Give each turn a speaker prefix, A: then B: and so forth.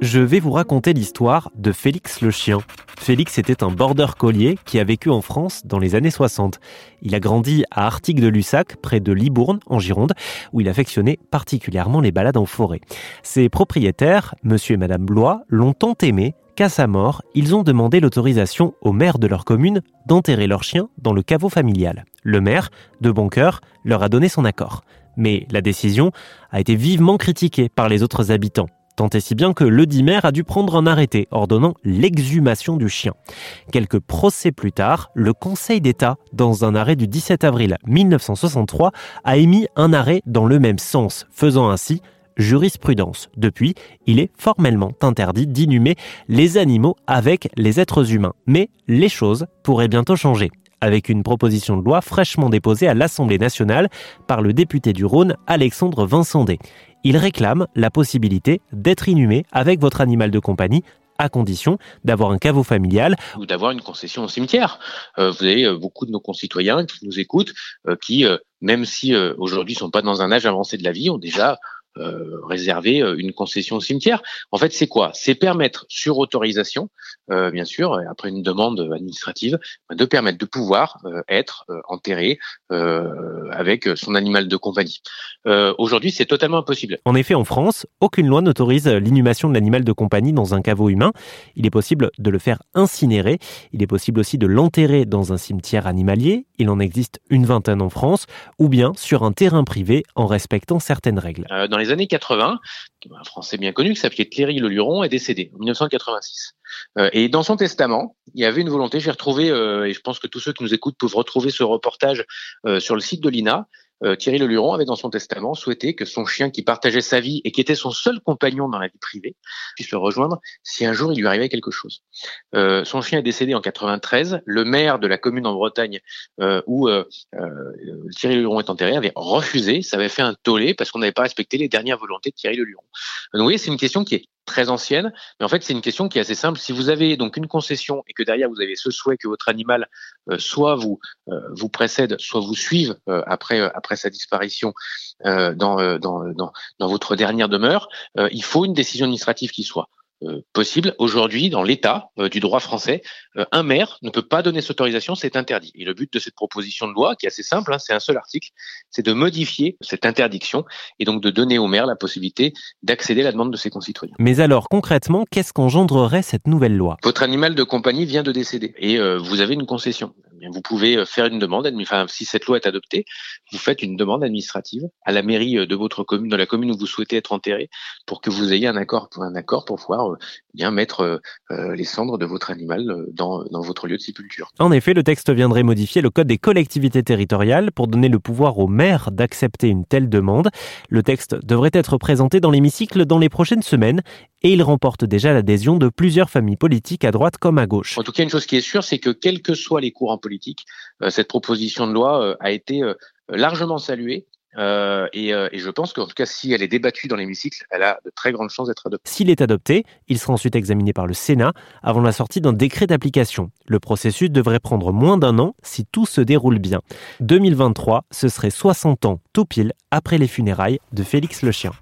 A: Je vais vous raconter l'histoire de Félix le chien. Félix était un border collier qui a vécu en France dans les années 60. Il a grandi à Artigues de Lussac, près de Libourne, en Gironde, où il affectionnait particulièrement les balades en forêt. Ses propriétaires, monsieur et madame Blois, l'ont tant aimé qu'à sa mort, ils ont demandé l'autorisation au maire de leur commune d'enterrer leur chien dans le caveau familial. Le maire, de bon cœur, leur a donné son accord. Mais la décision a été vivement critiquée par les autres habitants. Tant et si bien que le dit maire a dû prendre un arrêté ordonnant l'exhumation du chien. Quelques procès plus tard, le Conseil d'État, dans un arrêt du 17 avril 1963, a émis un arrêt dans le même sens, faisant ainsi jurisprudence. Depuis, il est formellement interdit d'inhumer les animaux avec les êtres humains. Mais les choses pourraient bientôt changer avec une proposition de loi fraîchement déposée à l'Assemblée nationale par le député du Rhône Alexandre Vincendé. Il réclame la possibilité d'être inhumé avec votre animal de compagnie à condition d'avoir un caveau familial.
B: Ou d'avoir une concession au cimetière. Euh, vous avez euh, beaucoup de nos concitoyens qui nous écoutent, euh, qui, même si aujourd'hui ne sont pas dans un âge avancé de la vie, ont déjà euh, réserver euh, une concession au cimetière. En fait, c'est quoi? C'est permettre, sur autorisation, euh, bien sûr, après une demande administrative, de permettre de pouvoir être enterré avec son animal de compagnie. Aujourd'hui, c'est totalement impossible.
A: En effet, en France, aucune loi n'autorise l'inhumation de l'animal de compagnie dans un caveau humain. Il est possible de le faire incinérer. Il est possible aussi de l'enterrer dans un cimetière animalier. Il en existe une vingtaine en France, ou bien sur un terrain privé en respectant certaines règles.
B: dans les années 80, un Français bien connu qui s'appelait Thierry Le Luron est décédé en 1986. Euh, et dans son testament, il y avait une volonté, j'ai retrouvé, euh, et je pense que tous ceux qui nous écoutent peuvent retrouver ce reportage euh, sur le site de l'INA, euh, Thierry Leluron avait dans son testament souhaité que son chien qui partageait sa vie et qui était son seul compagnon dans la vie privée puisse le rejoindre si un jour il lui arrivait quelque chose. Euh, son chien est décédé en 93. Le maire de la commune en Bretagne euh, où Thierry Leluron est enterré avait refusé. Ça avait fait un tollé parce qu'on n'avait pas respecté les dernières volontés de Thierry Leluron. Donc vous voyez, c'est une question qui est ancienne, mais en fait c'est une question qui est assez simple. Si vous avez donc une concession et que derrière vous avez ce souhait que votre animal euh, soit vous euh, vous précède, soit vous suive euh, après après sa disparition dans dans votre dernière demeure, il faut une décision administrative qui soit euh, possible. Aujourd'hui, dans l'état euh, du droit français, euh, un maire ne peut pas donner cette autorisation, c'est interdit. Et le but de cette proposition de loi, qui est assez simple, hein, c'est un seul article, c'est de modifier cette interdiction et donc de donner au maire la possibilité d'accéder à la demande de ses concitoyens.
A: Mais alors concrètement, qu'est-ce qu'engendrerait cette nouvelle loi?
B: Votre animal de compagnie vient de décéder et vous avez une concession. Vous pouvez faire une demande, enfin, si cette loi est adoptée, vous faites une demande administrative à la mairie de votre commune, la commune où vous souhaitez être enterré, pour que vous ayez un accord, pour pouvoir euh, bien mettre euh, euh, les cendres de votre animal dans, dans votre lieu de sépulture.
A: En effet, le texte viendrait modifier le code des collectivités territoriales pour donner le pouvoir au maire d'accepter une telle demande. Le texte devrait être présenté dans l'hémicycle dans les prochaines semaines et il remporte déjà l'adhésion de plusieurs familles politiques à droite comme à gauche.
B: En tout cas, une chose qui est sûre, c'est que quels que soient les courants politiques, cette proposition de loi a été largement saluée euh, et, euh, et, je pense qu'en tout cas, si elle est débattue dans l'hémicycle, elle a de très grandes chances d'être adoptée.
A: S'il est adopté, il sera ensuite examiné par le Sénat avant la sortie d'un décret d'application. Le processus devrait prendre moins d'un an si tout se déroule bien. 2023, ce serait 60 ans tout pile après les funérailles de Félix le Chien.